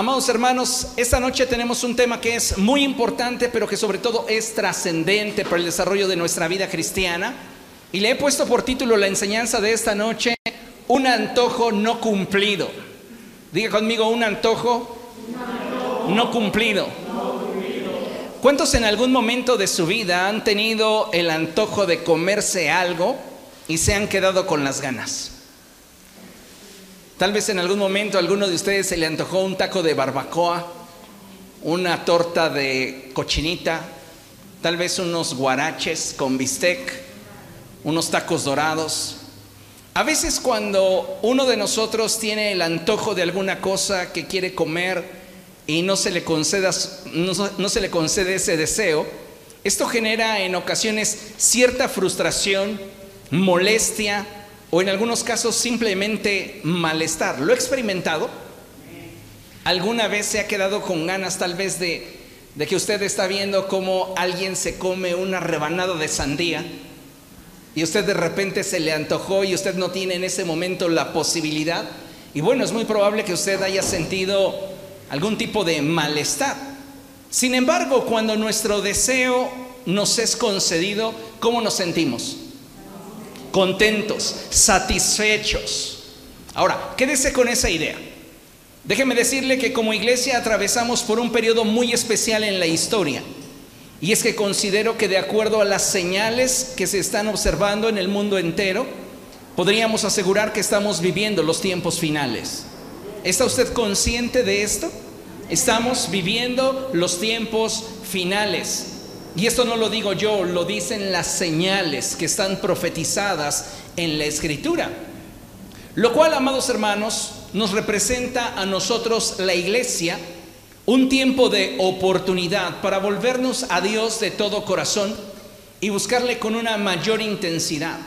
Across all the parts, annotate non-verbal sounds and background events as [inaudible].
Amados hermanos, esta noche tenemos un tema que es muy importante, pero que sobre todo es trascendente para el desarrollo de nuestra vida cristiana. Y le he puesto por título la enseñanza de esta noche, un antojo no cumplido. Diga conmigo, un antojo, no cumplido. ¿Cuántos en algún momento de su vida han tenido el antojo de comerse algo y se han quedado con las ganas? Tal vez en algún momento a alguno de ustedes se le antojó un taco de barbacoa, una torta de cochinita, tal vez unos guaraches con bistec, unos tacos dorados. A veces cuando uno de nosotros tiene el antojo de alguna cosa que quiere comer y no se le, no se le concede ese deseo, esto genera en ocasiones cierta frustración, molestia, o en algunos casos simplemente malestar. ¿Lo he experimentado? ¿Alguna vez se ha quedado con ganas tal vez de, que usted está viendo cómo alguien se come una rebanada de sandía y usted de repente se le antojó y usted no tiene en ese momento la posibilidad? Y bueno, es muy probable que usted haya sentido algún tipo de malestar. Sin embargo, cuando nuestro deseo nos es concedido, ¿cómo nos sentimos? Contentos, satisfechos. Ahora, quédese con esa idea. Déjeme decirle que como iglesia atravesamos por un periodo muy especial en la historia. Y es que considero que de acuerdo a las señales que se están observando en el mundo entero, podríamos asegurar que estamos viviendo los tiempos finales. ¿Está usted consciente de esto? Estamos viviendo los tiempos finales. Y esto no lo digo yo, lo dicen las señales que están profetizadas en la escritura. Lo cual, amados hermanos, nos representa a nosotros la iglesia un tiempo de oportunidad para volvernos a Dios de todo corazón y buscarle con una mayor intensidad.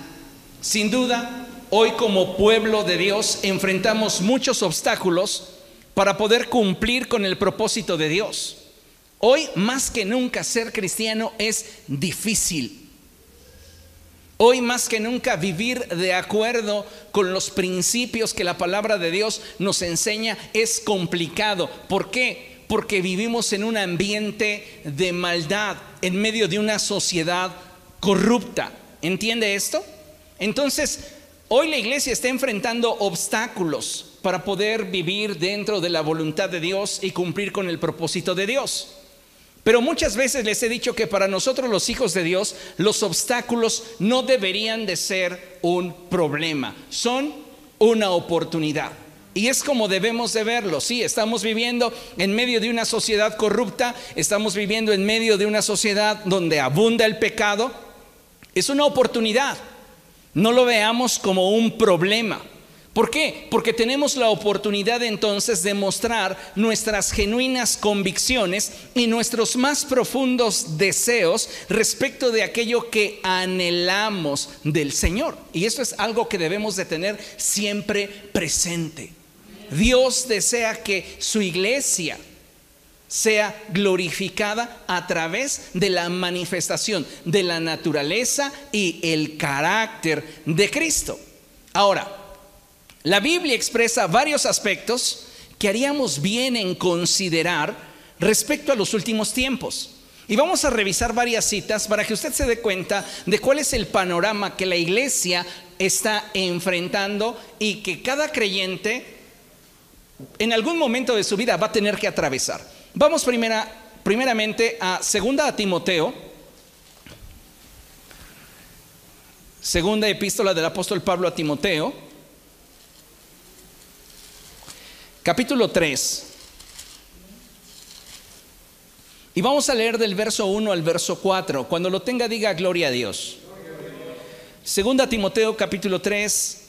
Sin duda, hoy como pueblo de Dios enfrentamos muchos obstáculos para poder cumplir con el propósito de Dios. Hoy más que nunca ser cristiano es difícil. Hoy más que nunca vivir de acuerdo con los principios que la palabra de Dios nos enseña es complicado. ¿Por qué? Porque vivimos en un ambiente de maldad, en medio de una sociedad corrupta. ¿Entiende esto? Entonces, hoy la iglesia está enfrentando obstáculos para poder vivir dentro de la voluntad de Dios y cumplir con el propósito de Dios. Pero muchas veces les he dicho que para nosotros los hijos de Dios los obstáculos no deberían de ser un problema, son una oportunidad. Y es como debemos de verlo. Sí, estamos viviendo en medio de una sociedad corrupta, estamos viviendo en medio de una sociedad donde abunda el pecado. Es una oportunidad. No lo veamos como un problema. ¿Por qué? Porque tenemos la oportunidad entonces de mostrar nuestras genuinas convicciones y nuestros más profundos deseos respecto de aquello que anhelamos del Señor. Y eso es algo que debemos de tener siempre presente. Dios desea que su iglesia sea glorificada a través de la manifestación de la naturaleza y el carácter de Cristo. Ahora, la Biblia expresa varios aspectos que haríamos bien en considerar respecto a los últimos tiempos. Y vamos a revisar varias citas para que usted se dé cuenta de cuál es el panorama que la iglesia está enfrentando y que cada creyente en algún momento de su vida va a tener que atravesar. Vamos primera, primeramente a segunda Timoteo, segunda epístola del apóstol Pablo a Timoteo, capítulo 3. Y vamos a leer del verso 1 al verso 4. Cuando lo tenga, diga gloria a Dios. Segunda Timoteo capítulo 3,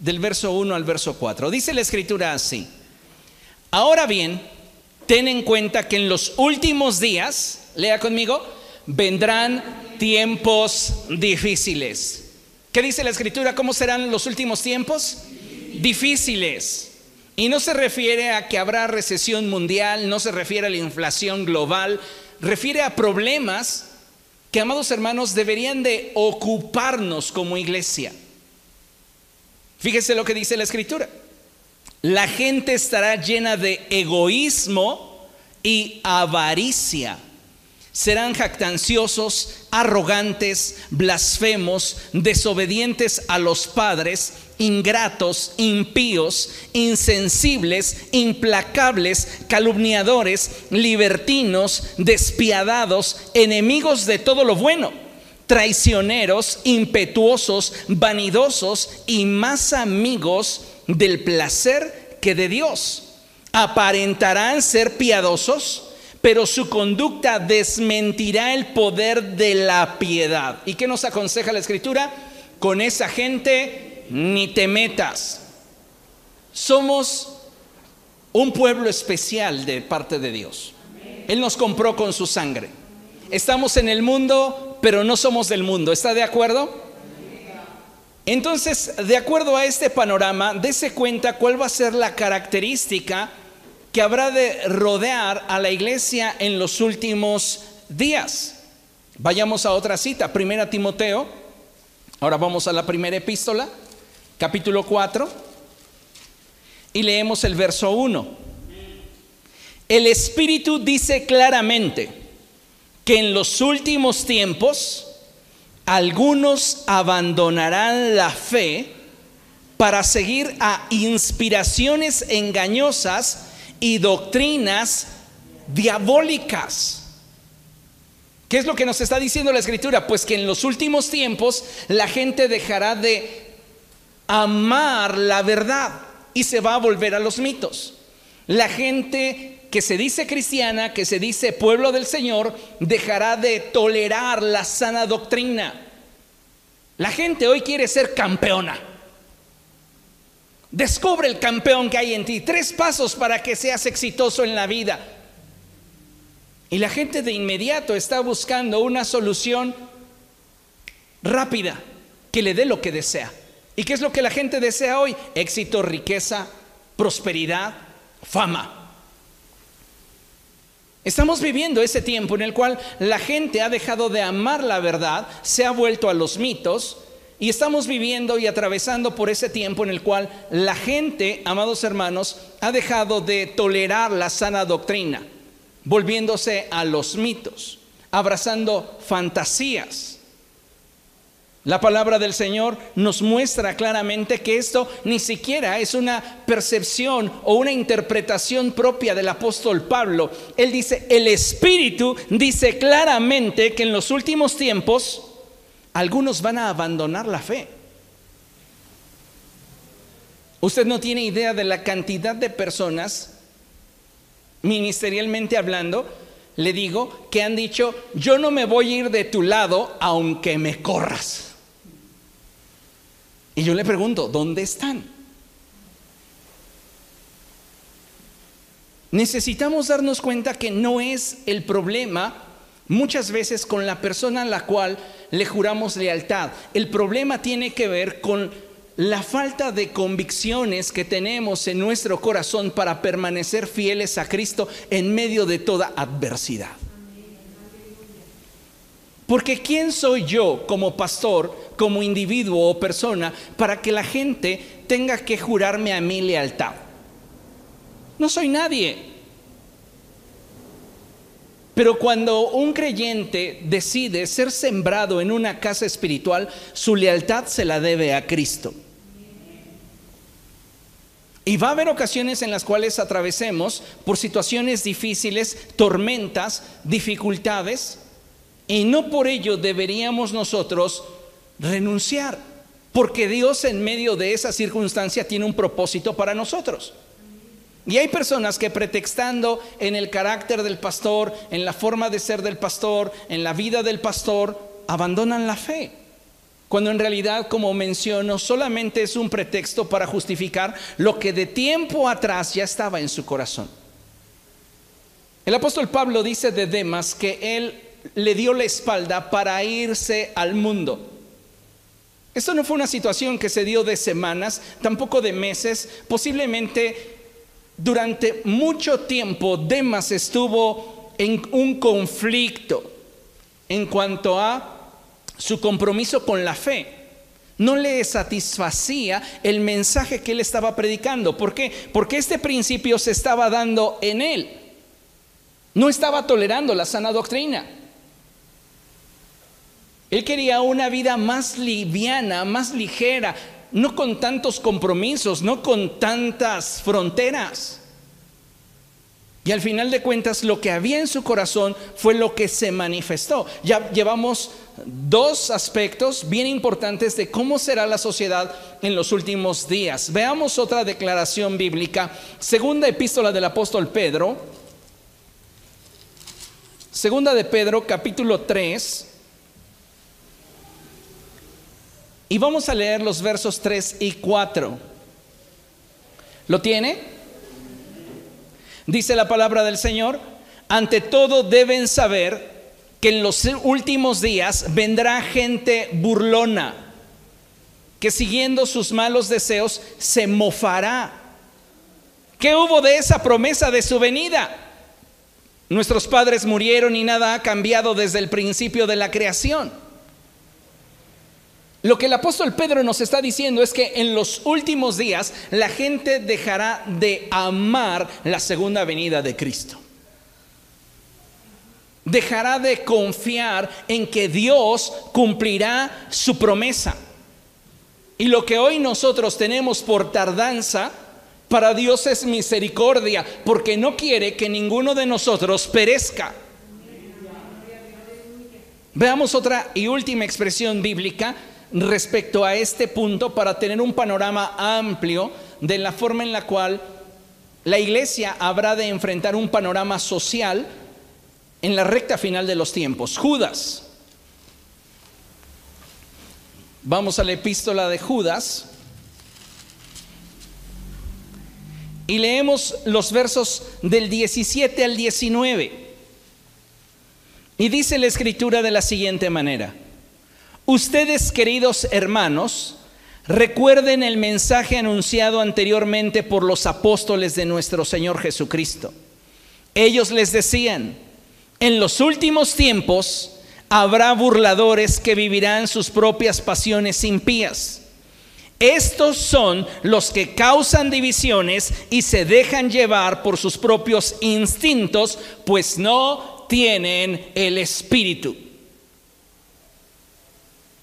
del verso 1 al verso 4. Dice la escritura así. Ahora bien, ten en cuenta que en los últimos días, lea conmigo, vendrán tiempos difíciles. ¿Qué dice la escritura? ¿Cómo serán los últimos tiempos? Difíciles. Y no se refiere a que habrá recesión mundial, no se refiere a la inflación global, refiere a problemas que, amados hermanos, deberían de ocuparnos como iglesia. Fíjese lo que dice la escritura. La gente estará llena de egoísmo y avaricia. Serán jactanciosos, arrogantes, blasfemos, desobedientes a los padres, ingratos, impíos, insensibles, implacables, calumniadores, libertinos, despiadados, enemigos de todo lo bueno, traicioneros, impetuosos, vanidosos y más amigos del placer que de Dios. Aparentarán ser piadosos, pero su conducta desmentirá el poder de la piedad. ¿Y qué nos aconseja la escritura? Con esa gente ni te metas. Somos un pueblo especial de parte de Dios. Él nos compró con su sangre. Estamos en el mundo, pero no somos del mundo. ¿Está de acuerdo? Entonces, de acuerdo a este panorama, dése cuenta cuál va a ser la característica que habrá de rodear a la iglesia en los últimos días. Vayamos a otra cita, Primera Timoteo. Ahora vamos a la primera epístola, capítulo 4, y leemos el verso 1. El Espíritu dice claramente que en los últimos tiempos algunos abandonarán la fe para seguir a inspiraciones engañosas y doctrinas diabólicas. ¿Qué es lo que nos está diciendo la escritura? Pues que en los últimos tiempos la gente dejará de amar la verdad y se va a volver a los mitos. La gente que se dice cristiana, que se dice pueblo del Señor, dejará de tolerar la sana doctrina. La gente hoy quiere ser campeona. Descubre el campeón que hay en ti. Tres pasos para que seas exitoso en la vida. Y la gente de inmediato está buscando una solución rápida que le dé lo que desea. ¿Y qué es lo que la gente desea hoy? Éxito, riqueza, prosperidad, fama. Estamos viviendo ese tiempo en el cual la gente ha dejado de amar la verdad, se ha vuelto a los mitos, y estamos viviendo y atravesando por ese tiempo en el cual la gente, amados hermanos, ha dejado de tolerar la sana doctrina, volviéndose a los mitos, abrazando fantasías. La palabra del Señor nos muestra claramente que esto ni siquiera es una percepción o una interpretación propia del apóstol Pablo. Él dice, el Espíritu dice claramente que en los últimos tiempos algunos van a abandonar la fe. Usted no tiene idea de la cantidad de personas, ministerialmente hablando, le digo, que han dicho, yo no me voy a ir de tu lado aunque me corras. Y yo le pregunto, ¿dónde están? Necesitamos darnos cuenta que no es el problema muchas veces con la persona a la cual le juramos lealtad. El problema tiene que ver con la falta de convicciones que tenemos en nuestro corazón para permanecer fieles a Cristo en medio de toda adversidad. Porque ¿quién soy yo como pastor, como individuo o persona para que la gente tenga que jurarme a mí lealtad? No soy nadie. Pero cuando un creyente decide ser sembrado en una casa espiritual, su lealtad se la debe a Cristo. Y va a haber ocasiones en las cuales atravesemos por situaciones difíciles, tormentas, dificultades, y no por ello deberíamos nosotros renunciar, porque Dios en medio de esa circunstancia tiene un propósito para nosotros. Y hay personas que pretextando en el carácter del pastor, en la forma de ser del pastor, en la vida del pastor, abandonan la fe. Cuando en realidad, como menciono, solamente es un pretexto para justificar lo que de tiempo atrás ya estaba en su corazón. El apóstol Pablo dice de Demas que él le dio la espalda para irse al mundo. Esto no fue una situación que se dio de semanas, tampoco de meses, posiblemente durante mucho tiempo Demas estuvo en un conflicto en cuanto a su compromiso con la fe. no le satisfacía el mensaje que él estaba predicando. ¿Por qué? Porque este principio se estaba dando en él. No estaba tolerando la sana doctrina. Él quería una vida más liviana, más ligera, no con tantos compromisos, no con tantas fronteras. Y al final de cuentas lo que había en su corazón fue lo que se manifestó. Ya llevamos dos aspectos bien importantes de cómo será la sociedad en los últimos días. Veamos otra declaración bíblica. Segunda epístola del apóstol Pedro. Segunda de Pedro, capítulo 3. Y vamos a leer los versos 3 y 4. ¿Lo tiene? Dice la palabra del Señor, ante todo deben saber que en los últimos días vendrá gente burlona, que siguiendo sus malos deseos se mofará. ¿Qué hubo de esa promesa de su venida? Nuestros padres murieron y nada ha cambiado desde el principio de la creación. Lo que el apóstol Pedro nos está diciendo es que en los últimos días la gente dejará de amar la segunda venida de Cristo. Dejará de confiar en que Dios cumplirá su promesa. Y lo que hoy nosotros tenemos por tardanza, para Dios es misericordia, porque no quiere que ninguno de nosotros perezca. Veamos otra y última expresión bíblica respecto a este punto para tener un panorama amplio de la forma en la cual la iglesia habrá de enfrentar un panorama social en la recta final de los tiempos. Judas. Vamos a la epístola de Judas y leemos los versos del 17 al 19. Y dice la escritura de la siguiente manera. Ustedes, queridos hermanos, recuerden el mensaje anunciado anteriormente por los apóstoles de nuestro Señor Jesucristo. Ellos les decían, en los últimos tiempos habrá burladores que vivirán sus propias pasiones impías. Estos son los que causan divisiones y se dejan llevar por sus propios instintos, pues no tienen el espíritu.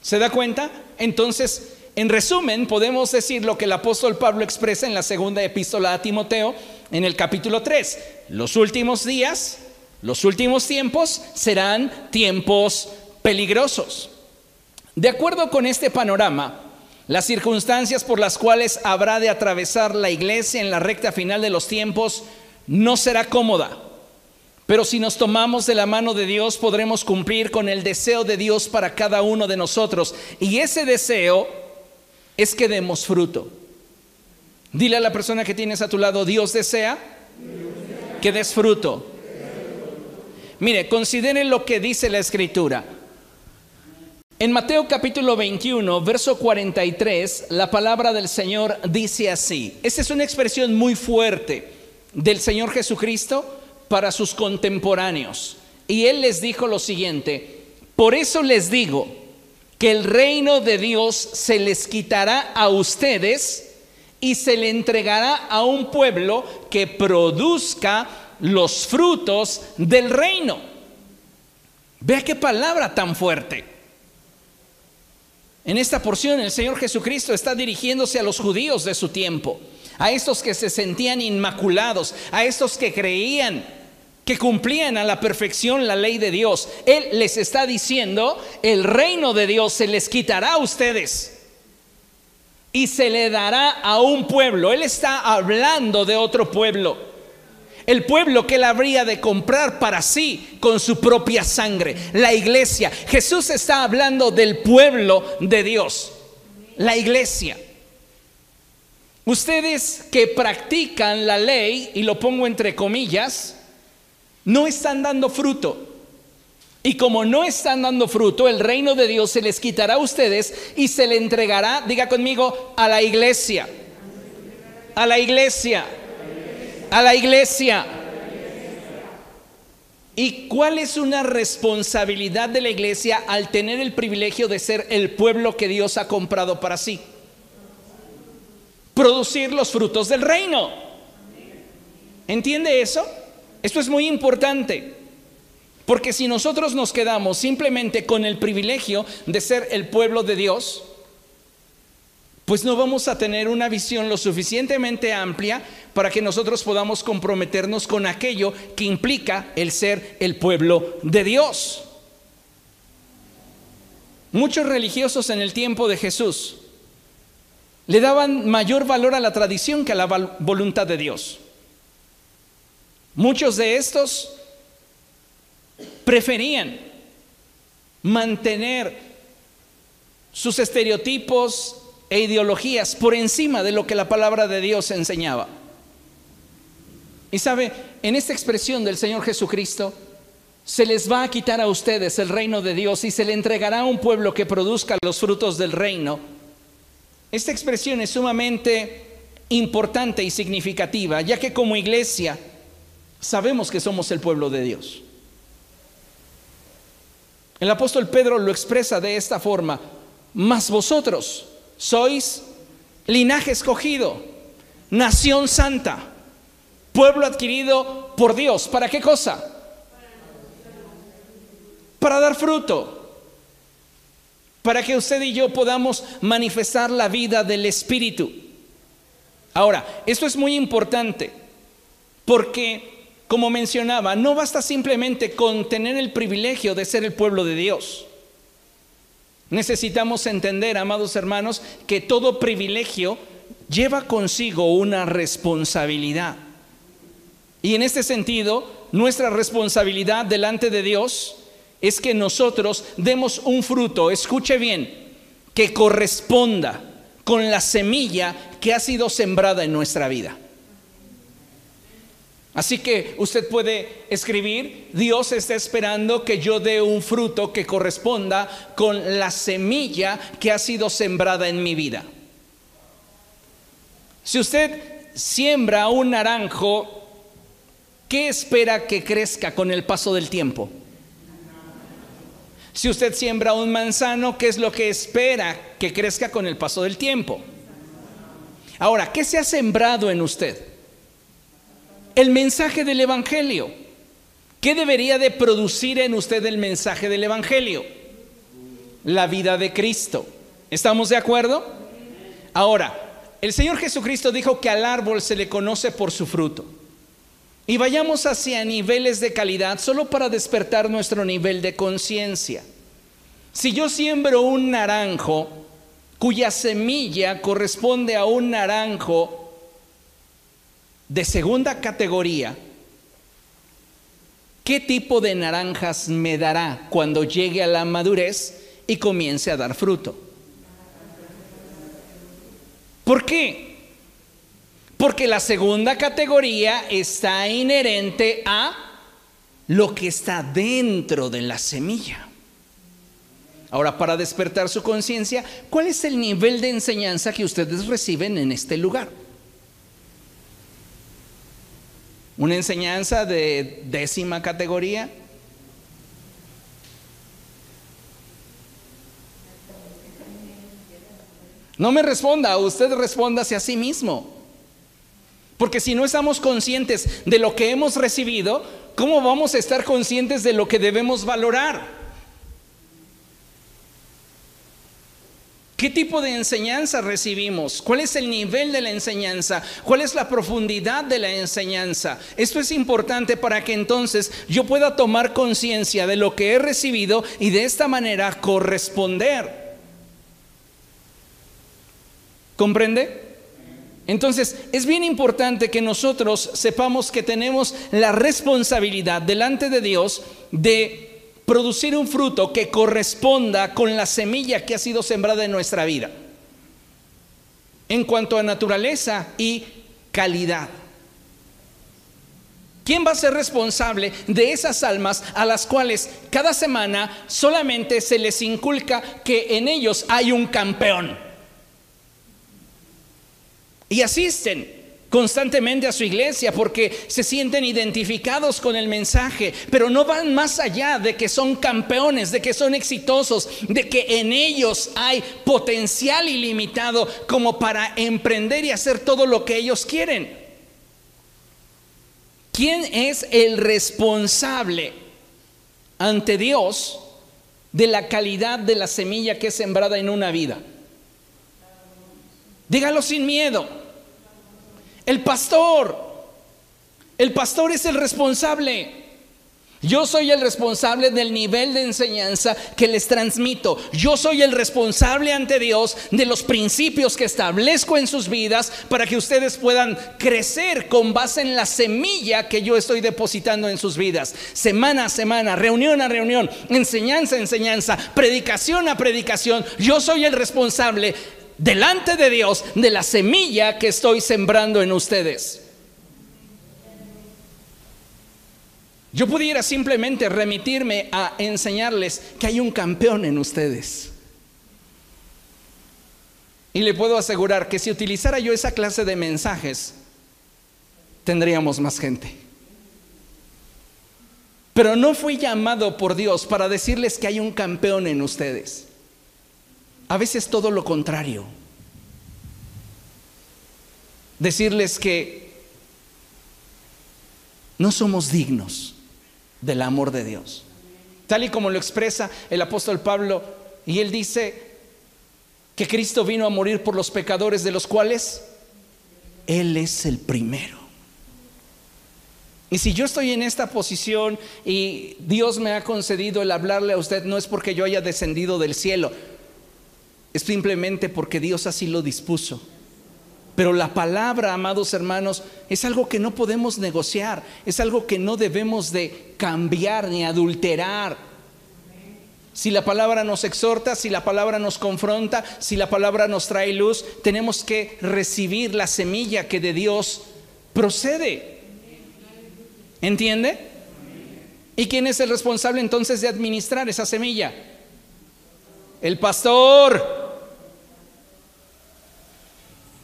¿Se da cuenta? Entonces, en resumen, podemos decir lo que el apóstol Pablo expresa en la segunda epístola a Timoteo, en el capítulo 3. Los últimos días, los últimos tiempos serán tiempos peligrosos. De acuerdo con este panorama, las circunstancias por las cuales habrá de atravesar la iglesia en la recta final de los tiempos no será cómoda. Pero si nos tomamos de la mano de Dios, podremos cumplir con el deseo de Dios para cada uno de nosotros. Y ese deseo es que demos fruto. Dile a la persona que tienes a tu lado, Dios desea que des fruto. Mire, considere lo que dice la escritura. En Mateo capítulo 21, verso 43, la palabra del Señor dice así. Esta es una expresión muy fuerte del Señor Jesucristo para sus contemporáneos. Y él les dijo lo siguiente, por eso les digo que el reino de Dios se les quitará a ustedes y se le entregará a un pueblo que produzca los frutos del reino. Vea qué palabra tan fuerte. En esta porción el Señor Jesucristo está dirigiéndose a los judíos de su tiempo, a estos que se sentían inmaculados, a estos que creían que cumplían a la perfección la ley de Dios. Él les está diciendo, el reino de Dios se les quitará a ustedes y se le dará a un pueblo. Él está hablando de otro pueblo. El pueblo que él habría de comprar para sí con su propia sangre. La iglesia. Jesús está hablando del pueblo de Dios. La iglesia. Ustedes que practican la ley, y lo pongo entre comillas, no están dando fruto. Y como no están dando fruto, el reino de Dios se les quitará a ustedes y se le entregará, diga conmigo, a la iglesia. A la iglesia. A la iglesia. ¿Y cuál es una responsabilidad de la iglesia al tener el privilegio de ser el pueblo que Dios ha comprado para sí? Producir los frutos del reino. ¿Entiende eso? Esto es muy importante. Porque si nosotros nos quedamos simplemente con el privilegio de ser el pueblo de Dios, pues no vamos a tener una visión lo suficientemente amplia para que nosotros podamos comprometernos con aquello que implica el ser el pueblo de Dios. Muchos religiosos en el tiempo de Jesús le daban mayor valor a la tradición que a la voluntad de Dios. Muchos de estos preferían mantener sus estereotipos e ideologías por encima de lo que la palabra de Dios enseñaba. Y sabe, en esta expresión del Señor Jesucristo, se les va a quitar a ustedes el reino de Dios y se le entregará a un pueblo que produzca los frutos del reino. Esta expresión es sumamente importante y significativa, ya que como iglesia sabemos que somos el pueblo de Dios. El apóstol Pedro lo expresa de esta forma, mas vosotros sois linaje escogido, nación santa, pueblo adquirido por Dios. ¿Para qué cosa? Para dar fruto. Para que usted y yo podamos manifestar la vida del Espíritu. Ahora, esto es muy importante porque, como mencionaba, no basta simplemente con tener el privilegio de ser el pueblo de Dios. Necesitamos entender, amados hermanos, que todo privilegio lleva consigo una responsabilidad. Y en este sentido, nuestra responsabilidad delante de Dios es que nosotros demos un fruto, escuche bien, que corresponda con la semilla que ha sido sembrada en nuestra vida. Así que usted puede escribir, Dios está esperando que yo dé un fruto que corresponda con la semilla que ha sido sembrada en mi vida. Si usted siembra un naranjo, ¿qué espera que crezca con el paso del tiempo? Si usted siembra un manzano, ¿qué es lo que espera que crezca con el paso del tiempo? Ahora, ¿qué se ha sembrado en usted? El mensaje del Evangelio. ¿Qué debería de producir en usted el mensaje del Evangelio? La vida de Cristo. ¿Estamos de acuerdo? Ahora, el Señor Jesucristo dijo que al árbol se le conoce por su fruto. Y vayamos hacia niveles de calidad solo para despertar nuestro nivel de conciencia. Si yo siembro un naranjo cuya semilla corresponde a un naranjo de segunda categoría, ¿qué tipo de naranjas me dará cuando llegue a la madurez y comience a dar fruto? ¿Por qué? Porque la segunda categoría está inherente a lo que está dentro de la semilla. Ahora, para despertar su conciencia, ¿cuál es el nivel de enseñanza que ustedes reciben en este lugar? Una enseñanza de décima categoría. No me responda, usted respóndase a sí mismo. Porque si no estamos conscientes de lo que hemos recibido, ¿cómo vamos a estar conscientes de lo que debemos valorar? ¿Qué tipo de enseñanza recibimos? ¿Cuál es el nivel de la enseñanza? ¿Cuál es la profundidad de la enseñanza? Esto es importante para que entonces yo pueda tomar conciencia de lo que he recibido y de esta manera corresponder. ¿Comprende? Entonces, es bien importante que nosotros sepamos que tenemos la responsabilidad delante de Dios de producir un fruto que corresponda con la semilla que ha sido sembrada en nuestra vida. En cuanto a naturaleza y calidad. ¿Quién va a ser responsable de esas almas a las cuales cada semana solamente se les inculca que en ellos hay un campeón? Y asisten constantemente a su iglesia porque se sienten identificados con el mensaje, pero no van más allá de que son campeones, de que son exitosos, de que en ellos hay potencial ilimitado como para emprender y hacer todo lo que ellos quieren. ¿Quién es el responsable ante Dios de la calidad de la semilla que es sembrada en una vida? Dígalo sin miedo. El pastor. El pastor es el responsable. Yo soy el responsable del nivel de enseñanza que les transmito. Yo soy el responsable ante Dios de los principios que establezco en sus vidas para que ustedes puedan crecer con base en la semilla que yo estoy depositando en sus vidas. Semana a semana, reunión a reunión, enseñanza a enseñanza, predicación a predicación. Yo soy el responsable delante de Dios de la semilla que estoy sembrando en ustedes. Yo pudiera simplemente remitirme a enseñarles que hay un campeón en ustedes. Y le puedo asegurar que si utilizara yo esa clase de mensajes, tendríamos más gente. Pero no fui llamado por Dios para decirles que hay un campeón en ustedes. A veces todo lo contrario. Decirles que no somos dignos del amor de Dios. Tal y como lo expresa el apóstol Pablo, y él dice que Cristo vino a morir por los pecadores de los cuales Él es el primero. Y si yo estoy en esta posición y Dios me ha concedido el hablarle a usted, no es porque yo haya descendido del cielo, es simplemente porque Dios así lo dispuso. Pero la palabra, amados hermanos, es algo que no podemos negociar, es algo que no debemos de cambiar ni adulterar. Si la palabra nos exhorta, si la palabra nos confronta, si la palabra nos trae luz, tenemos que recibir la semilla que de Dios procede. ¿Entiende? ¿Y quién es el responsable entonces de administrar esa semilla? El pastor.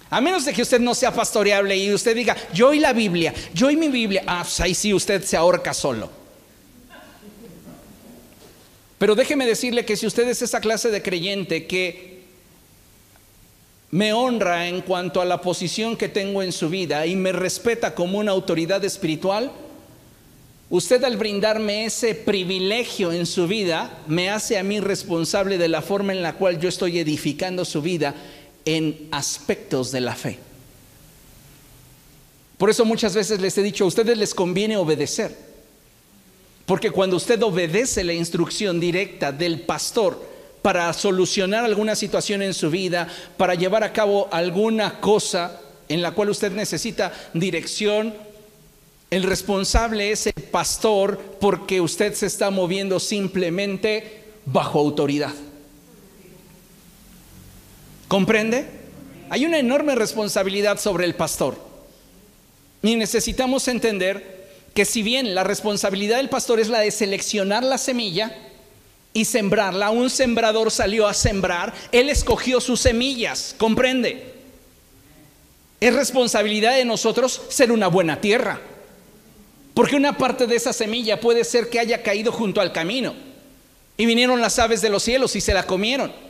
A menos de que usted no sea pastoreable y usted diga, yo y la Biblia, yo y mi Biblia, ah, pues ahí sí usted se ahorca solo. Pero déjeme decirle que si usted es esa clase de creyente que me honra en cuanto a la posición que tengo en su vida y me respeta como una autoridad espiritual, Usted al brindarme ese privilegio en su vida, me hace a mí responsable de la forma en la cual yo estoy edificando su vida en aspectos de la fe. Por eso muchas veces les he dicho, a ustedes les conviene obedecer. Porque cuando usted obedece la instrucción directa del pastor para solucionar alguna situación en su vida, para llevar a cabo alguna cosa en la cual usted necesita dirección, el responsable es el pastor porque usted se está moviendo simplemente bajo autoridad. ¿Comprende? Hay una enorme responsabilidad sobre el pastor. Y necesitamos entender que si bien la responsabilidad del pastor es la de seleccionar la semilla y sembrarla, un sembrador salió a sembrar, él escogió sus semillas, ¿comprende? Es responsabilidad de nosotros ser una buena tierra. Porque una parte de esa semilla puede ser que haya caído junto al camino. Y vinieron las aves de los cielos y se la comieron.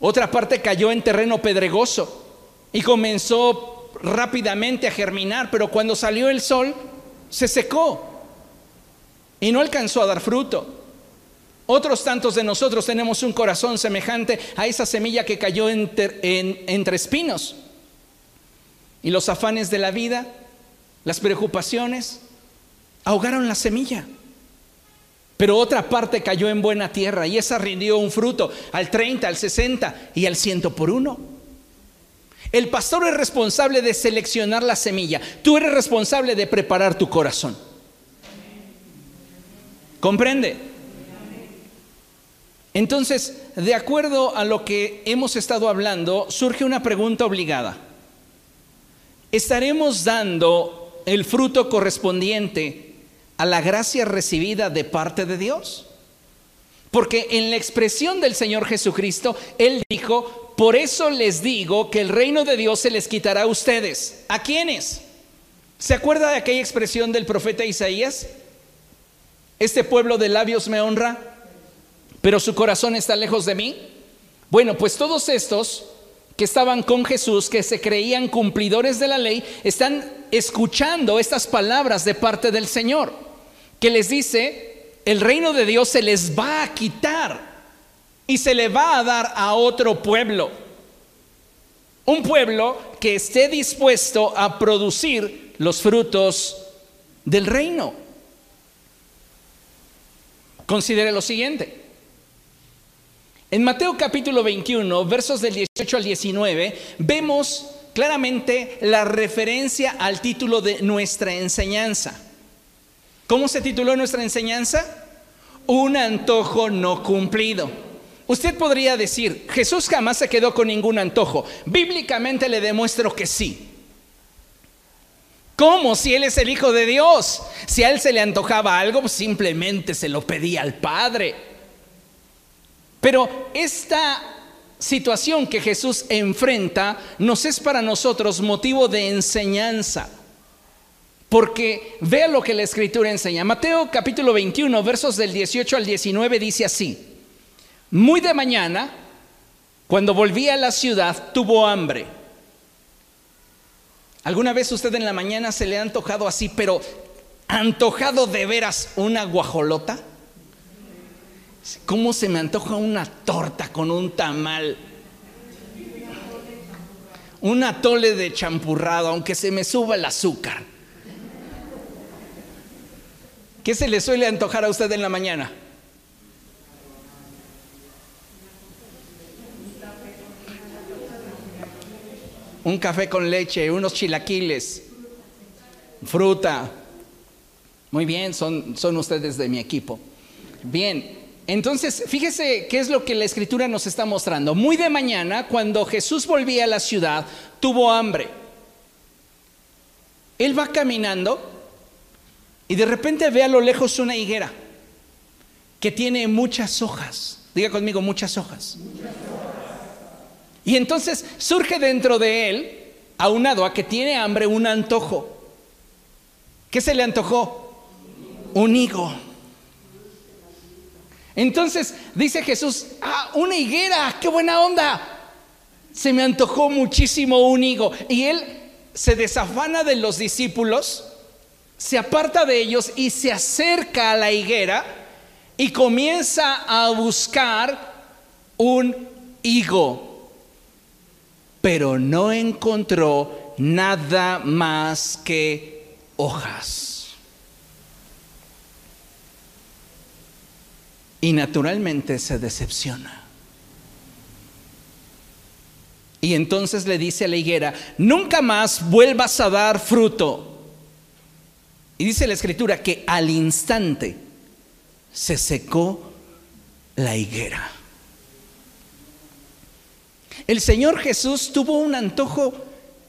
Otra parte cayó en terreno pedregoso y comenzó rápidamente a germinar, pero cuando salió el sol se secó y no alcanzó a dar fruto. Otros tantos de nosotros tenemos un corazón semejante a esa semilla que cayó entre espinos. Y los afanes de la vida, las preocupaciones, ahogaron la semilla. Pero otra parte cayó en buena tierra y esa rindió un fruto al 30, al 60 y al 100 por uno. El pastor es responsable de seleccionar la semilla. Tú eres responsable de preparar tu corazón. ¿Comprende? Entonces, de acuerdo a lo que hemos estado hablando, surge una pregunta obligada. ¿Estaremos dando el fruto correspondiente a la gracia recibida de parte de Dios. Porque en la expresión del Señor Jesucristo, Él dijo, por eso les digo que el reino de Dios se les quitará a ustedes. ¿A quiénes? ¿Se acuerda de aquella expresión del profeta Isaías? Este pueblo de labios me honra, pero su corazón está lejos de mí. Bueno, pues todos estos que estaban con Jesús, que se creían cumplidores de la ley, están escuchando estas palabras de parte del Señor, que les dice, el reino de Dios se les va a quitar y se le va a dar a otro pueblo. Un pueblo que esté dispuesto a producir los frutos del reino. Considere lo siguiente. En Mateo capítulo 21, versos del 18 al 19, vemos claramente la referencia al título de nuestra enseñanza. ¿Cómo se tituló nuestra enseñanza? Un antojo no cumplido. Usted podría decir, Jesús jamás se quedó con ningún antojo. Bíblicamente le demuestro que sí. ¿Cómo? Si Él es el Hijo de Dios. Si a Él se le antojaba algo, simplemente se lo pedía al Padre. Pero esta situación que Jesús enfrenta nos es para nosotros motivo de enseñanza. Porque vea lo que la Escritura enseña. Mateo capítulo 21, versos del 18 al 19 dice así. Muy de mañana, cuando volvía a la ciudad, tuvo hambre. ¿Alguna vez usted en la mañana se le ha antojado así, pero antojado de veras una guajolota? ¿Cómo se me antoja una torta con un tamal? Un atole de champurrado, aunque se me suba el azúcar. ¿Qué se le suele antojar a usted en la mañana? un café con leche, unos chilaquiles, fruta. Muy bien, son, son ustedes de mi equipo. Bien, entonces fíjese qué es lo que la escritura nos está mostrando. Muy de mañana, cuando Jesús volvía a la ciudad, tuvo hambre. Él va caminando y de repente ve a lo lejos una higuera que tiene muchas hojas. Diga conmigo, muchas hojas. Y entonces surge dentro de él, aunado a que tiene hambre, un antojo. ¿Qué se le antojó? Un higo. Entonces dice Jesús, ah, una higuera, qué buena onda. Se me antojó muchísimo un higo. Y él se desafana de los discípulos, se aparta de ellos y se acerca a la higuera y comienza a buscar un higo pero no encontró nada más que hojas. Y naturalmente se decepciona. Y entonces le dice a la higuera, nunca más vuelvas a dar fruto. Y dice la escritura que al instante se secó la higuera. El Señor Jesús tuvo un antojo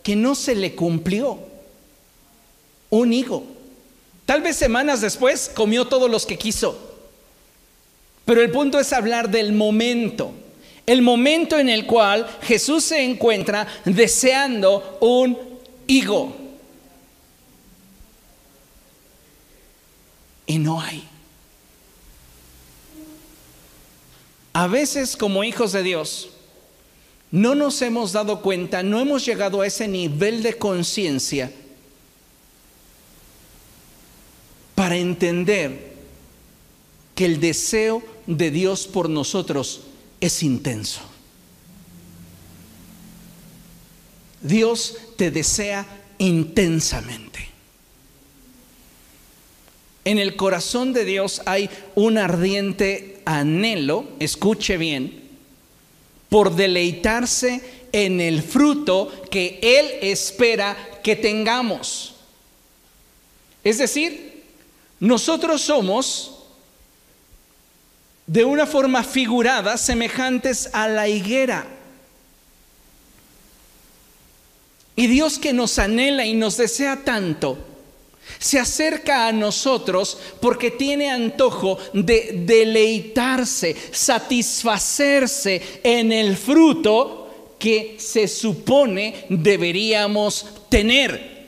que no se le cumplió. Un higo. Tal vez semanas después comió todos los que quiso. Pero el punto es hablar del momento. El momento en el cual Jesús se encuentra deseando un higo. Y no hay. A veces como hijos de Dios, no nos hemos dado cuenta, no hemos llegado a ese nivel de conciencia para entender que el deseo de Dios por nosotros es intenso. Dios te desea intensamente. En el corazón de Dios hay un ardiente anhelo, escuche bien, por deleitarse en el fruto que Él espera que tengamos. Es decir, nosotros somos de una forma figurada semejantes a la higuera. Y Dios que nos anhela y nos desea tanto, se acerca a nosotros porque tiene antojo de deleitarse, satisfacerse en el fruto que se supone deberíamos tener.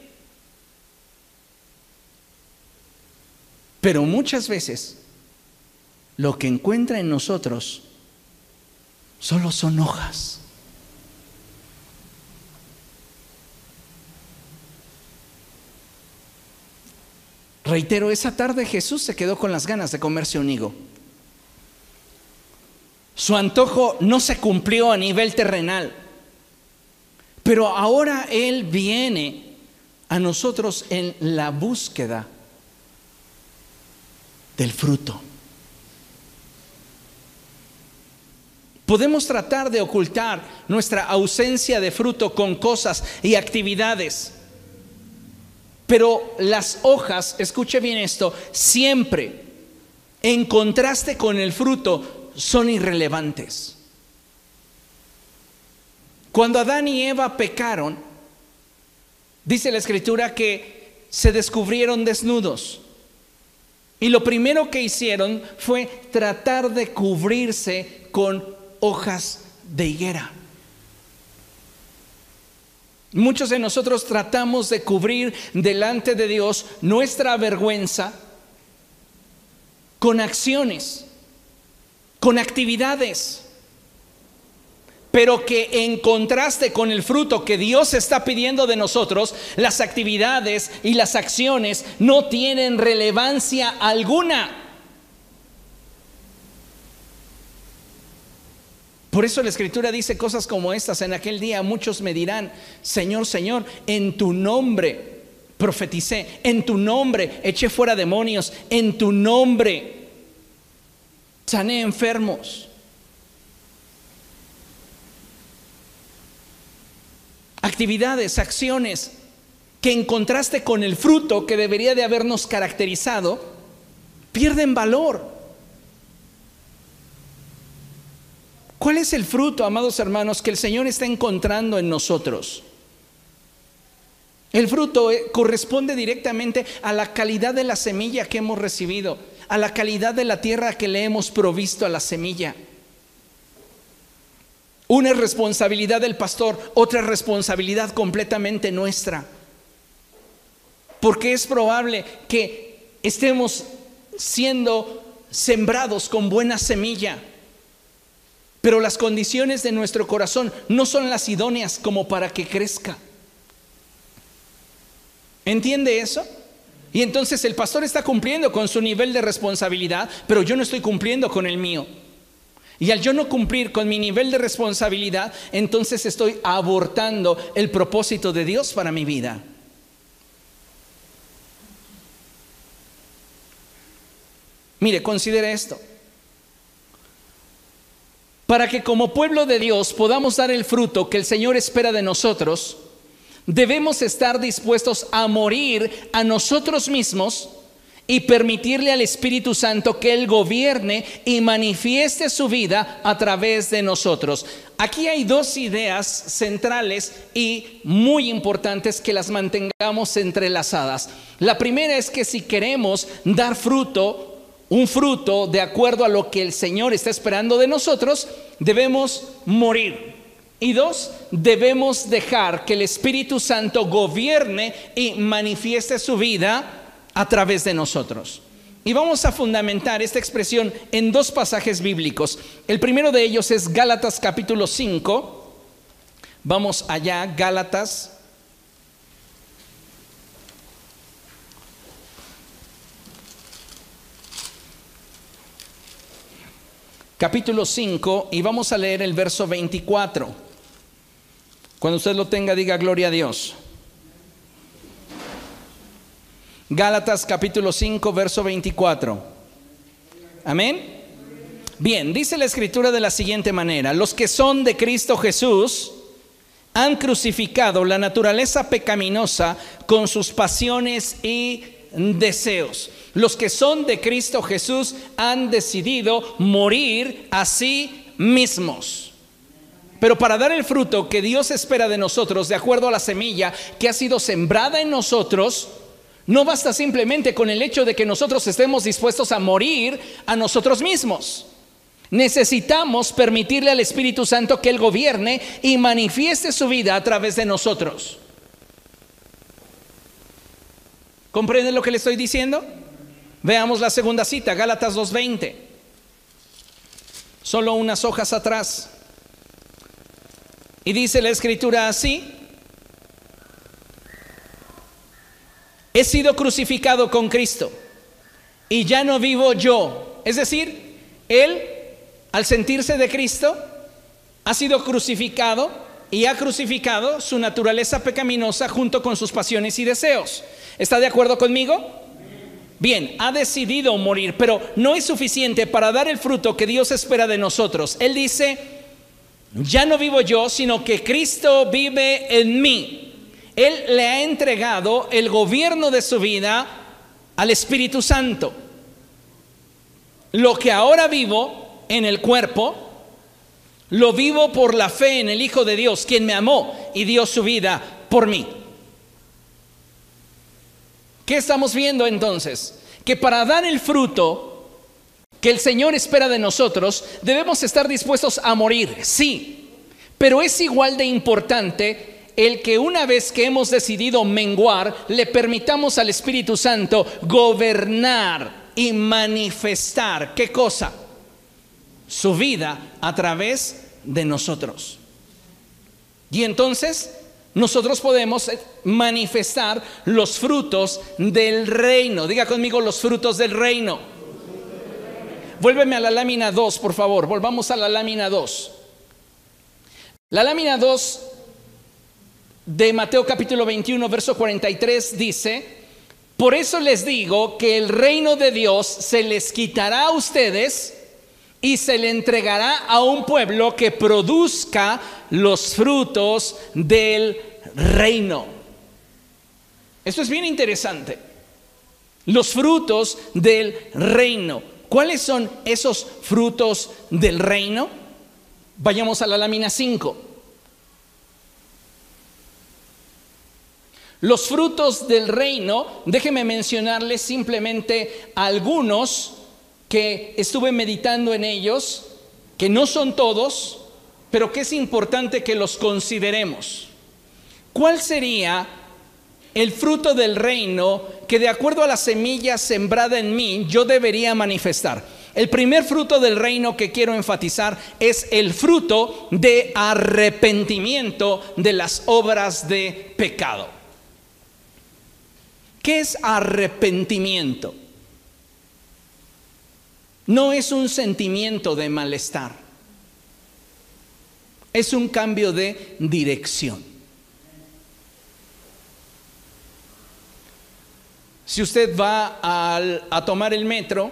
Pero muchas veces lo que encuentra en nosotros solo son hojas. Reitero, esa tarde Jesús se quedó con las ganas de comerse un higo. Su antojo no se cumplió a nivel terrenal, pero ahora Él viene a nosotros en la búsqueda del fruto. Podemos tratar de ocultar nuestra ausencia de fruto con cosas y actividades. Pero las hojas, escuche bien esto, siempre en contraste con el fruto son irrelevantes. Cuando Adán y Eva pecaron, dice la escritura que se descubrieron desnudos. Y lo primero que hicieron fue tratar de cubrirse con hojas de higuera. Muchos de nosotros tratamos de cubrir delante de Dios nuestra vergüenza con acciones, con actividades, pero que en contraste con el fruto que Dios está pidiendo de nosotros, las actividades y las acciones no tienen relevancia alguna. Por eso la escritura dice cosas como estas. En aquel día muchos me dirán, Señor, Señor, en tu nombre profeticé, en tu nombre eché fuera demonios, en tu nombre sané enfermos. Actividades, acciones que en contraste con el fruto que debería de habernos caracterizado, pierden valor. ¿Cuál es el fruto, amados hermanos, que el Señor está encontrando en nosotros? El fruto eh, corresponde directamente a la calidad de la semilla que hemos recibido, a la calidad de la tierra que le hemos provisto a la semilla. Una es responsabilidad del pastor, otra es responsabilidad completamente nuestra. Porque es probable que estemos siendo sembrados con buena semilla pero las condiciones de nuestro corazón no son las idóneas como para que crezca. ¿Entiende eso? Y entonces el pastor está cumpliendo con su nivel de responsabilidad, pero yo no estoy cumpliendo con el mío. Y al yo no cumplir con mi nivel de responsabilidad, entonces estoy abortando el propósito de Dios para mi vida. Mire, considere esto para que como pueblo de Dios podamos dar el fruto que el Señor espera de nosotros, debemos estar dispuestos a morir a nosotros mismos y permitirle al Espíritu Santo que Él gobierne y manifieste su vida a través de nosotros. Aquí hay dos ideas centrales y muy importantes que las mantengamos entrelazadas. La primera es que si queremos dar fruto, un fruto de acuerdo a lo que el Señor está esperando de nosotros, debemos morir. Y dos, debemos dejar que el Espíritu Santo gobierne y manifieste su vida a través de nosotros. Y vamos a fundamentar esta expresión en dos pasajes bíblicos. El primero de ellos es Gálatas capítulo 5. Vamos allá, Gálatas capítulo 5 y vamos a leer el verso 24. Cuando usted lo tenga, diga gloria a Dios. Gálatas capítulo 5, verso 24. Amén. Bien, dice la escritura de la siguiente manera, los que son de Cristo Jesús han crucificado la naturaleza pecaminosa con sus pasiones y deseos. Los que son de Cristo Jesús han decidido morir a sí mismos. Pero para dar el fruto que Dios espera de nosotros, de acuerdo a la semilla que ha sido sembrada en nosotros, no basta simplemente con el hecho de que nosotros estemos dispuestos a morir a nosotros mismos. Necesitamos permitirle al Espíritu Santo que Él gobierne y manifieste su vida a través de nosotros. ¿Comprenden lo que le estoy diciendo? Veamos la segunda cita, Gálatas 2.20. Solo unas hojas atrás. Y dice la escritura así. He sido crucificado con Cristo y ya no vivo yo. Es decir, Él, al sentirse de Cristo, ha sido crucificado y ha crucificado su naturaleza pecaminosa junto con sus pasiones y deseos. ¿Está de acuerdo conmigo? Bien, ha decidido morir, pero no es suficiente para dar el fruto que Dios espera de nosotros. Él dice, ya no vivo yo, sino que Cristo vive en mí. Él le ha entregado el gobierno de su vida al Espíritu Santo. Lo que ahora vivo en el cuerpo, lo vivo por la fe en el Hijo de Dios, quien me amó y dio su vida por mí. ¿Qué estamos viendo entonces? Que para dar el fruto que el Señor espera de nosotros, debemos estar dispuestos a morir, sí, pero es igual de importante el que una vez que hemos decidido menguar, le permitamos al Espíritu Santo gobernar y manifestar, ¿qué cosa? Su vida a través de nosotros. Y entonces nosotros podemos eh, manifestar los frutos del reino. Diga conmigo los frutos del reino. Vuélveme a la lámina 2, por favor. Volvamos a la lámina 2. La lámina 2 de Mateo capítulo 21, verso 43 dice, por eso les digo que el reino de Dios se les quitará a ustedes y se le entregará a un pueblo que produzca los frutos del reino. Esto es bien interesante. Los frutos del reino. ¿Cuáles son esos frutos del reino? Vayamos a la lámina 5. Los frutos del reino, déjeme mencionarles simplemente algunos que estuve meditando en ellos, que no son todos, pero que es importante que los consideremos. ¿Cuál sería el fruto del reino que de acuerdo a la semilla sembrada en mí yo debería manifestar? El primer fruto del reino que quiero enfatizar es el fruto de arrepentimiento de las obras de pecado. ¿Qué es arrepentimiento? No es un sentimiento de malestar, es un cambio de dirección. Si usted va a, tomar el metro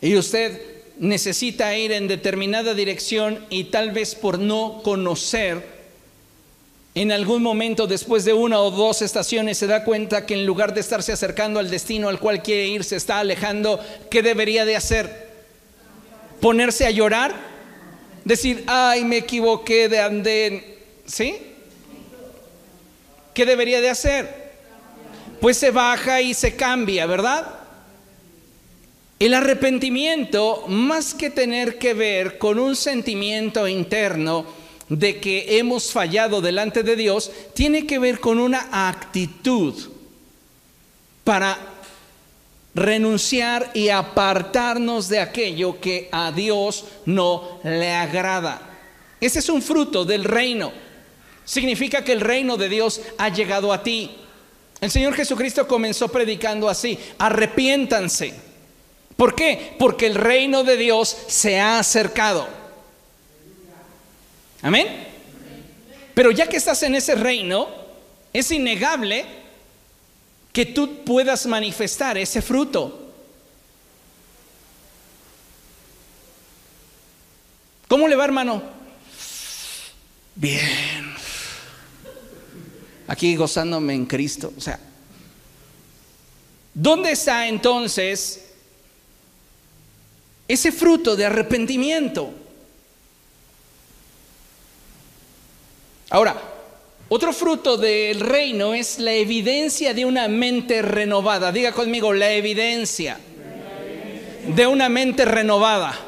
y usted necesita ir en determinada dirección y tal vez por no conocer en algún momento después de una o dos estaciones se da cuenta que en lugar de estarse acercando al destino al cual quiere ir, se está alejando, ¿qué debería de hacer? ¿Ponerse a llorar? Decir, ay, me equivoqué de andén, ¿sí? ¿Qué debería de hacer? Pues se baja y se cambia, ¿verdad? El arrepentimiento, más que tener que ver con un sentimiento interno, de que hemos fallado delante de Dios tiene que ver con una actitud para renunciar y apartarnos de aquello que a Dios no le agrada. Ese es un fruto del reino. Significa que el reino de Dios ha llegado a ti. El Señor Jesucristo comenzó predicando así, arrepiéntanse. ¿Por qué? Porque el reino de Dios se ha acercado. Amén. Pero ya que estás en ese reino, es innegable que tú puedas manifestar ese fruto. ¿Cómo le va, hermano? Bien. Aquí gozándome en Cristo. O sea, ¿dónde está entonces ese fruto de arrepentimiento? Ahora, otro fruto del reino es la evidencia de una mente renovada. Diga conmigo, la evidencia de una mente renovada.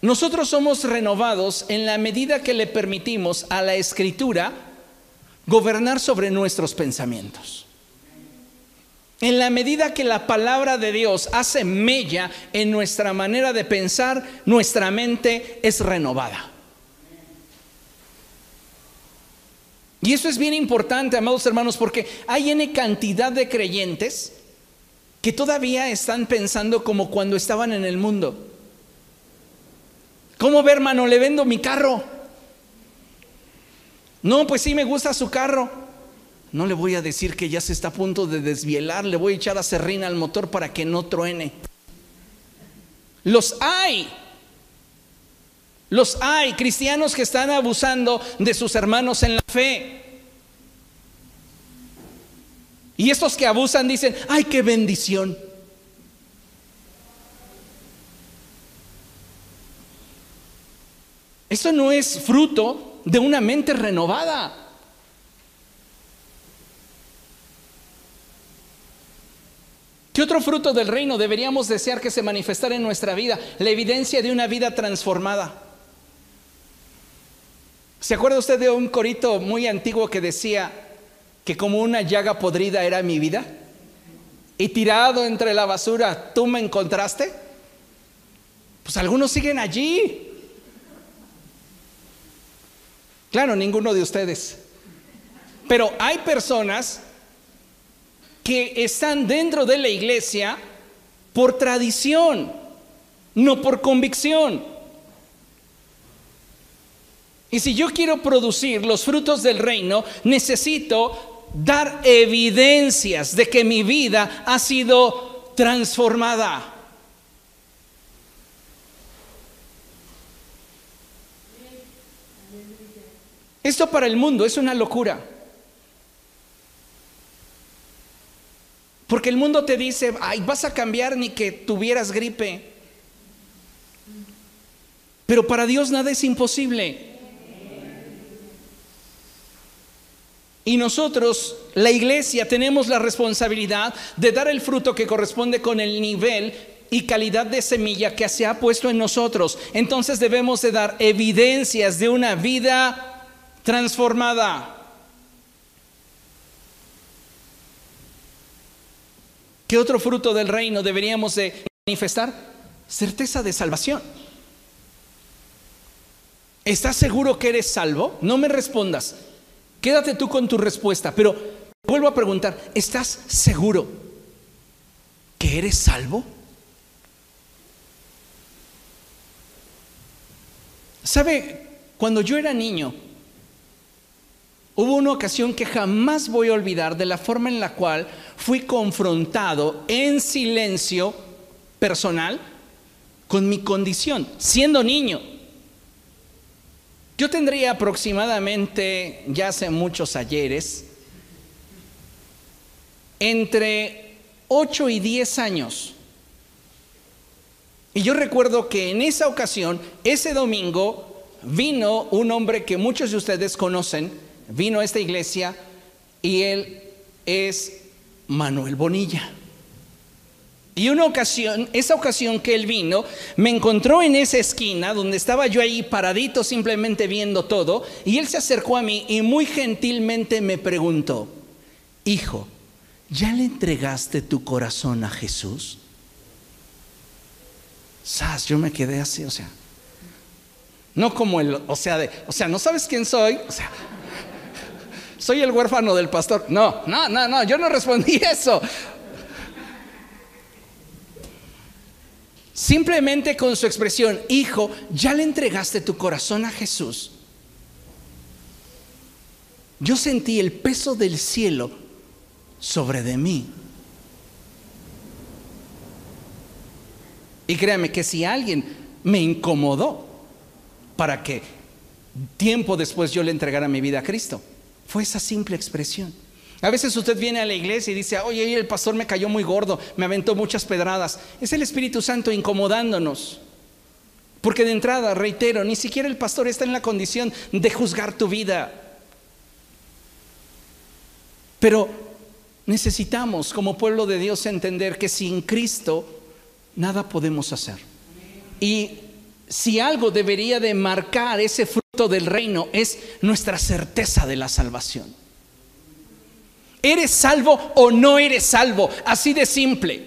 Nosotros somos renovados en la medida que le permitimos a la escritura gobernar sobre nuestros pensamientos. En la medida que la palabra de Dios hace mella en nuestra manera de pensar, nuestra mente es renovada. Y eso es bien importante, amados hermanos, porque hay N cantidad de creyentes que todavía están pensando como cuando estaban en el mundo. ¿Cómo ve, hermano? Le vendo mi carro. No, pues sí me gusta su carro. No le voy a decir que ya se está a punto de desvielar, le voy a echar a serrina al motor para que no truene. Los hay. Los hay, cristianos que están abusando de sus hermanos en la fe. Y estos que abusan dicen, ay, qué bendición. Esto no es fruto de una mente renovada. ¿Qué otro fruto del reino deberíamos desear que se manifestara en nuestra vida? La evidencia de una vida transformada. ¿Se acuerda usted de un corito muy antiguo que decía que como una llaga podrida era mi vida? Y tirado entre la basura, ¿tú me encontraste? Pues algunos siguen allí. Claro, ninguno de ustedes. Pero hay personas que están dentro de la iglesia por tradición, no por convicción. Y si yo quiero producir los frutos del reino, necesito dar evidencias de que mi vida ha sido transformada. Esto para el mundo es una locura. Porque el mundo te dice, ay, vas a cambiar ni que tuvieras gripe. Pero para Dios nada es imposible. Y nosotros, la iglesia, tenemos la responsabilidad de dar el fruto que corresponde con el nivel y calidad de semilla que se ha puesto en nosotros. Entonces debemos de dar evidencias de una vida transformada. ¿Qué otro fruto del reino deberíamos de manifestar? Certeza de salvación. ¿Estás seguro que eres salvo? No me respondas. Quédate tú con tu respuesta, pero vuelvo a preguntar, ¿estás seguro que eres salvo? ¿Sabe? Cuando yo era niño, Hubo una ocasión que jamás voy a olvidar de la forma en la cual fui confrontado en silencio personal con mi condición, siendo niño. Yo tendría aproximadamente, ya hace muchos ayeres, entre 8 y 10 años. Y yo recuerdo que en esa ocasión, ese domingo, vino un hombre que muchos de ustedes conocen, vino a esta iglesia y él es Manuel Bonilla. Y una ocasión, esa ocasión que él vino, me encontró en esa esquina donde estaba yo ahí paradito simplemente viendo todo, y él se acercó a mí y muy gentilmente me preguntó, hijo, ¿ya le entregaste tu corazón a Jesús? Sas, yo me quedé así, o sea, no como el, o sea, de, o sea, no sabes quién soy, o sea, soy el huérfano del pastor. No, no, no, no, yo no respondí [laughs] eso. Simplemente con su expresión, hijo, ¿ya le entregaste tu corazón a Jesús? Yo sentí el peso del cielo sobre de mí. Y créame que si alguien me incomodó para que tiempo después yo le entregara mi vida a Cristo, fue esa simple expresión. A veces usted viene a la iglesia y dice, oye, el pastor me cayó muy gordo, me aventó muchas pedradas. Es el Espíritu Santo incomodándonos. Porque de entrada, reitero, ni siquiera el pastor está en la condición de juzgar tu vida. Pero Necesitamos como pueblo de Dios entender que sin Cristo nada podemos hacer. Y si algo debería de marcar ese fruto del reino es nuestra certeza de la salvación. ¿Eres salvo o no eres salvo? Así de simple.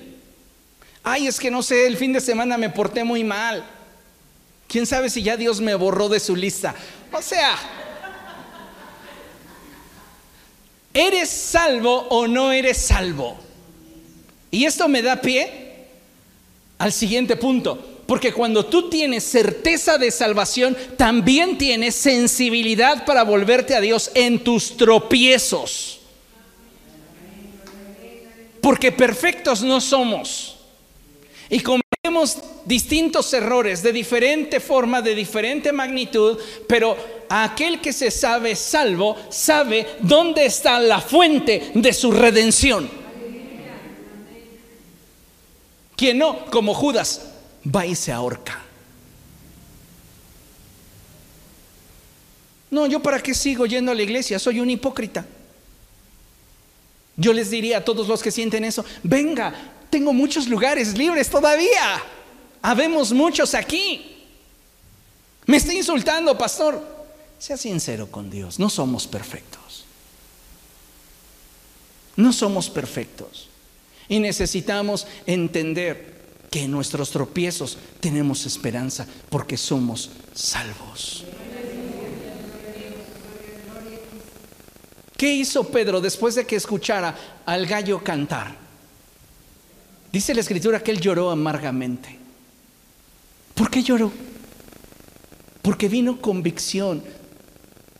Ay, es que no sé, el fin de semana me porté muy mal. ¿Quién sabe si ya Dios me borró de su lista? O sea, ¿eres salvo o no eres salvo? Y esto me da pie al siguiente punto. Porque cuando tú tienes certeza de salvación, también tienes sensibilidad para volverte a Dios en tus tropiezos. Porque perfectos no somos. Y cometemos distintos errores de diferente forma, de diferente magnitud, pero aquel que se sabe salvo sabe dónde está la fuente de su redención. Quien no, como Judas, va y se ahorca. No, yo para qué sigo yendo a la iglesia, soy un hipócrita. Yo les diría a todos los que sienten eso, venga, tengo muchos lugares libres todavía. Habemos muchos aquí. Me está insultando, pastor. Sea sincero con Dios, no somos perfectos. No somos perfectos. Y necesitamos entender que en nuestros tropiezos tenemos esperanza porque somos salvos. ¿Qué hizo Pedro después de que escuchara al gallo cantar? Dice la escritura que él lloró amargamente. ¿Por qué lloró? Porque vino convicción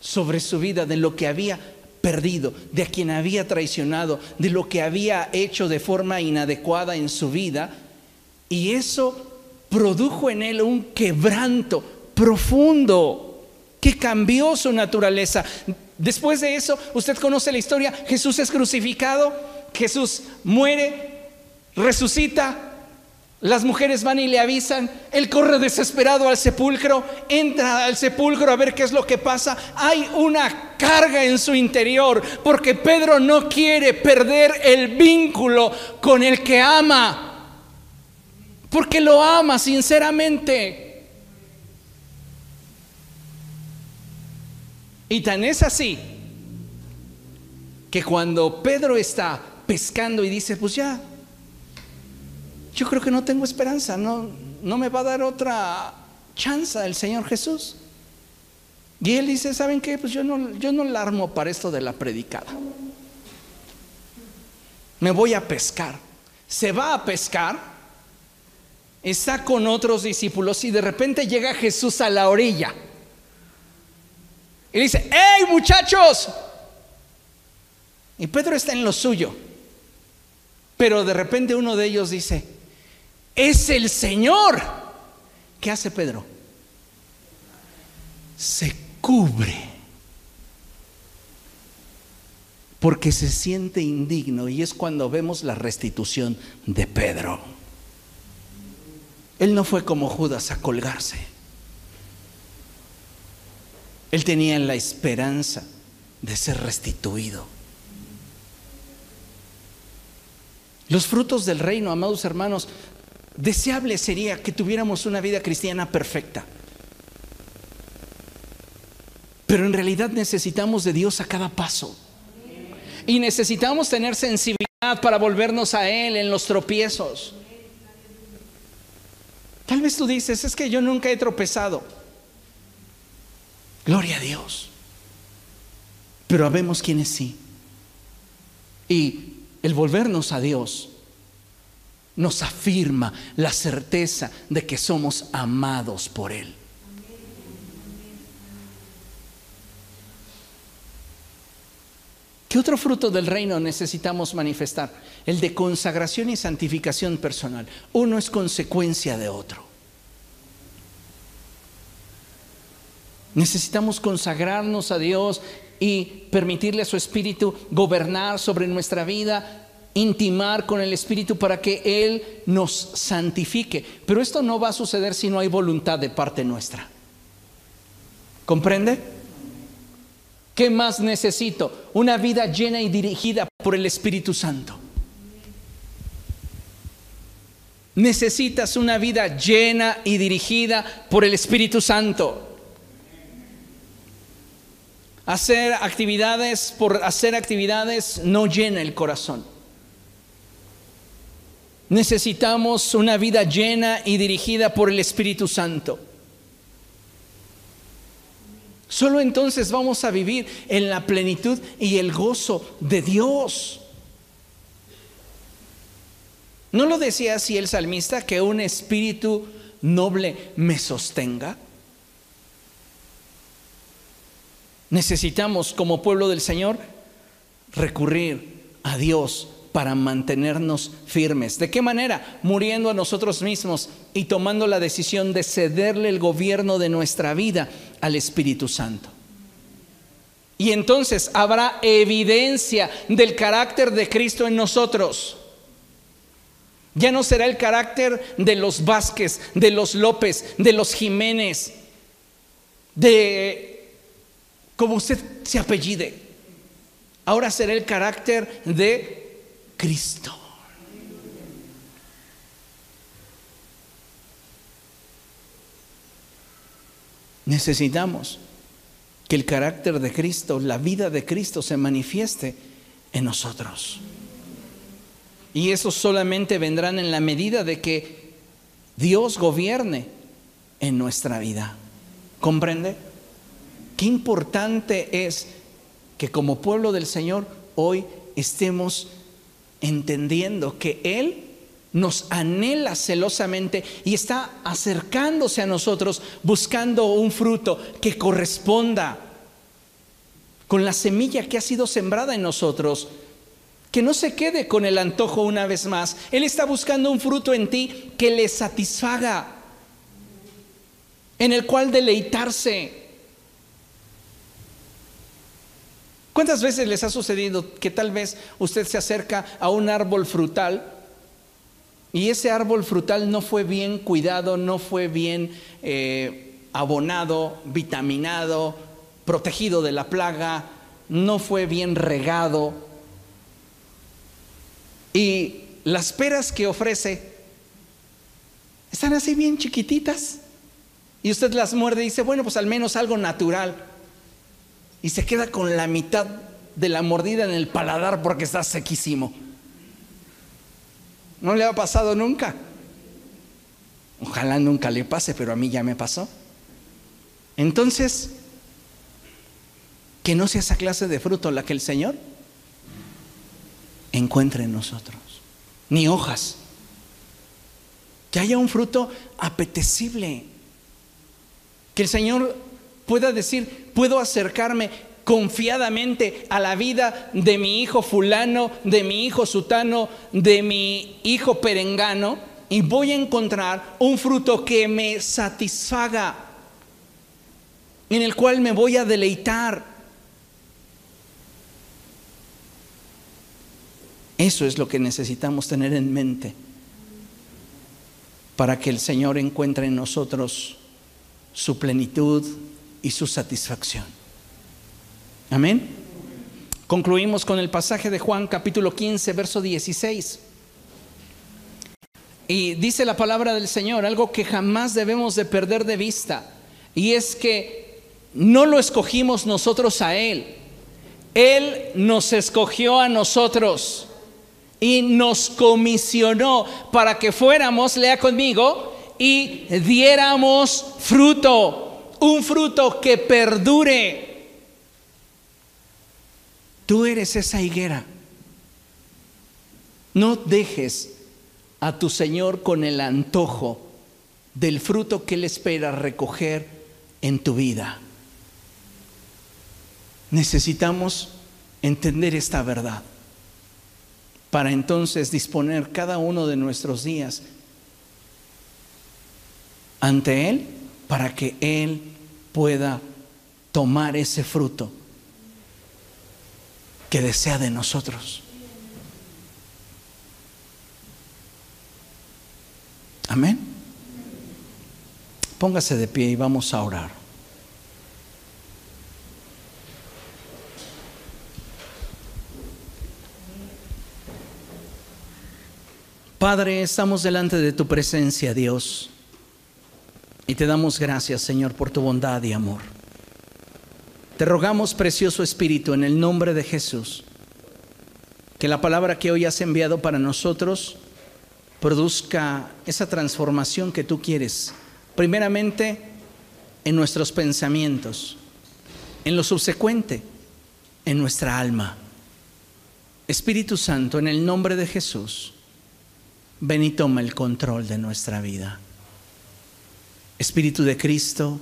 sobre su vida de lo que había perdido, de a quien había traicionado, de lo que había hecho de forma inadecuada en su vida y eso produjo en él un quebranto profundo que cambió su naturaleza. Después de eso, usted conoce la historia, Jesús es crucificado, Jesús muere, resucita, las mujeres van y le avisan, él corre desesperado al sepulcro, entra al sepulcro a ver qué es lo que pasa. Hay una carga en su interior porque Pedro no quiere perder el vínculo con el que ama porque lo ama sinceramente. Y tan es así que cuando Pedro está pescando y dice, pues ya, yo creo que no tengo esperanza, no, no me va a dar otra chance el Señor Jesús. Y él dice, ¿saben qué? Pues yo no, yo no la armo para esto de la predicada. Me voy a pescar. Se va a pescar está con otros discípulos y de repente llega Jesús a la orilla. Y dice, ¡hey muchachos! Y Pedro está en lo suyo. Pero de repente uno de ellos dice, es el Señor. ¿Qué hace Pedro? Se cubre. Porque se siente indigno y es cuando vemos la restitución de Pedro. Él no fue como Judas a colgarse. Él tenía la esperanza de ser restituido. Los frutos del reino, amados hermanos, deseable sería que tuviéramos una vida cristiana perfecta. Pero en realidad necesitamos de Dios a cada paso. Y necesitamos tener sensibilidad para volvernos a Él en los tropiezos. Tal vez tú dices, es que yo nunca he tropezado. Gloria a Dios. Pero habemos quienes sí. Y el volvernos a Dios nos afirma la certeza de que somos amados por Él. ¿Qué otro fruto del reino necesitamos manifestar? El de consagración y santificación personal. Uno es consecuencia de otro. Necesitamos consagrarnos a Dios y permitirle a su Espíritu gobernar sobre nuestra vida, intimar con el Espíritu para que Él nos santifique. Pero esto no va a suceder si no hay voluntad de parte nuestra. ¿Comprende? ¿Qué más necesito? Una vida llena y dirigida por el Espíritu Santo. Necesitas una vida llena y dirigida por el Espíritu Santo. Hacer actividades por hacer actividades no llena el corazón. Necesitamos una vida llena y dirigida por el Espíritu Santo. Solo entonces vamos a vivir en la plenitud y el gozo de Dios. ¿No lo decía así el salmista que un espíritu noble me sostenga? Necesitamos como pueblo del Señor recurrir a Dios para mantenernos firmes. ¿De qué manera? Muriendo a nosotros mismos y tomando la decisión de cederle el gobierno de nuestra vida al Espíritu Santo. Y entonces habrá evidencia del carácter de Cristo en nosotros. Ya no será el carácter de los Vázquez, de los López, de los Jiménez, de como usted se apellide. Ahora será el carácter de Cristo. Necesitamos que el carácter de Cristo, la vida de Cristo se manifieste en nosotros. Y eso solamente vendrán en la medida de que Dios gobierne en nuestra vida. ¿Comprende? Qué importante es que como pueblo del Señor hoy estemos entendiendo que Él nos anhela celosamente y está acercándose a nosotros buscando un fruto que corresponda con la semilla que ha sido sembrada en nosotros. Que no se quede con el antojo una vez más. Él está buscando un fruto en ti que le satisfaga, en el cual deleitarse. ¿Cuántas veces les ha sucedido que tal vez usted se acerca a un árbol frutal y ese árbol frutal no fue bien cuidado, no fue bien eh, abonado, vitaminado, protegido de la plaga, no fue bien regado? Y las peras que ofrece están así bien chiquititas. Y usted las muerde y dice, bueno, pues al menos algo natural y se queda con la mitad de la mordida en el paladar porque está sequísimo. ¿No le ha pasado nunca? Ojalá nunca le pase, pero a mí ya me pasó. Entonces, que no sea esa clase de fruto la que el Señor encuentre en nosotros, ni hojas. Que haya un fruto apetecible. Que el Señor pueda decir, puedo acercarme confiadamente a la vida de mi hijo fulano, de mi hijo sutano, de mi hijo perengano, y voy a encontrar un fruto que me satisfaga, en el cual me voy a deleitar. Eso es lo que necesitamos tener en mente para que el Señor encuentre en nosotros su plenitud, y su satisfacción. Amén. Concluimos con el pasaje de Juan capítulo 15, verso 16. Y dice la palabra del Señor, algo que jamás debemos de perder de vista, y es que no lo escogimos nosotros a Él, Él nos escogió a nosotros y nos comisionó para que fuéramos, lea conmigo, y diéramos fruto un fruto que perdure. Tú eres esa higuera. No dejes a tu Señor con el antojo del fruto que Él espera recoger en tu vida. Necesitamos entender esta verdad para entonces disponer cada uno de nuestros días ante Él para que Él pueda tomar ese fruto que desea de nosotros. Amén. Póngase de pie y vamos a orar. Padre, estamos delante de tu presencia, Dios, y te damos gracias, Señor, por tu bondad y amor. Te rogamos, precioso Espíritu, en el nombre de Jesús, que la palabra que hoy has enviado para nosotros produzca esa transformación que tú quieres, primeramente en nuestros pensamientos, en lo subsecuente, en nuestra alma. Espíritu Santo, en el nombre de Jesús, ven y toma el control de nuestra vida. Espíritu de Cristo,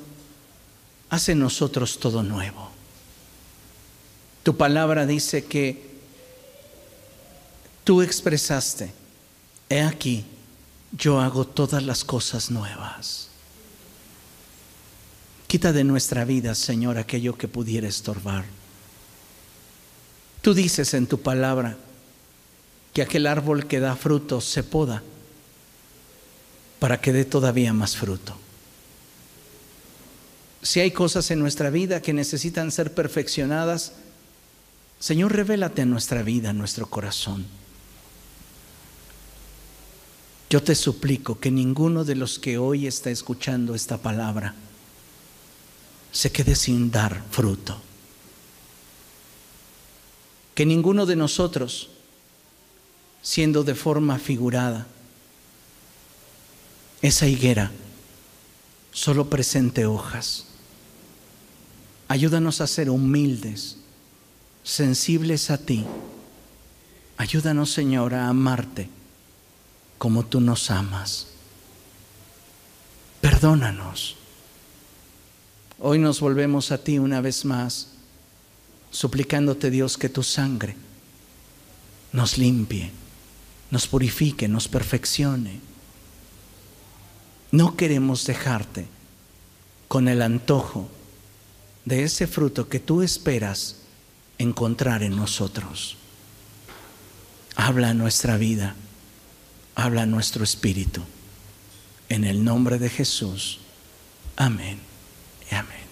hace en nosotros todo nuevo. Tu palabra dice que tú expresaste, he aquí, yo hago todas las cosas nuevas. Quita de nuestra vida, Señor, aquello que pudiera estorbar. Tú dices en tu palabra que aquel árbol que da fruto se poda para que dé todavía más fruto. Si hay cosas en nuestra vida que necesitan ser perfeccionadas, Señor, revélate en nuestra vida, en nuestro corazón. Yo te suplico que ninguno de los que hoy está escuchando esta palabra se quede sin dar fruto. Que ninguno de nosotros, siendo de forma figurada, esa higuera solo presente hojas. Ayúdanos a ser humildes, sensibles a ti. Ayúdanos, Señor, a amarte como tú nos amas. Perdónanos. Hoy nos volvemos a ti una vez más, suplicándote Dios que tu sangre nos limpie, nos purifique, nos perfeccione. No queremos dejarte con el antojo de ese fruto que tú esperas encontrar en nosotros. Habla nuestra vida, habla nuestro espíritu. En el nombre de Jesús. Amén amén.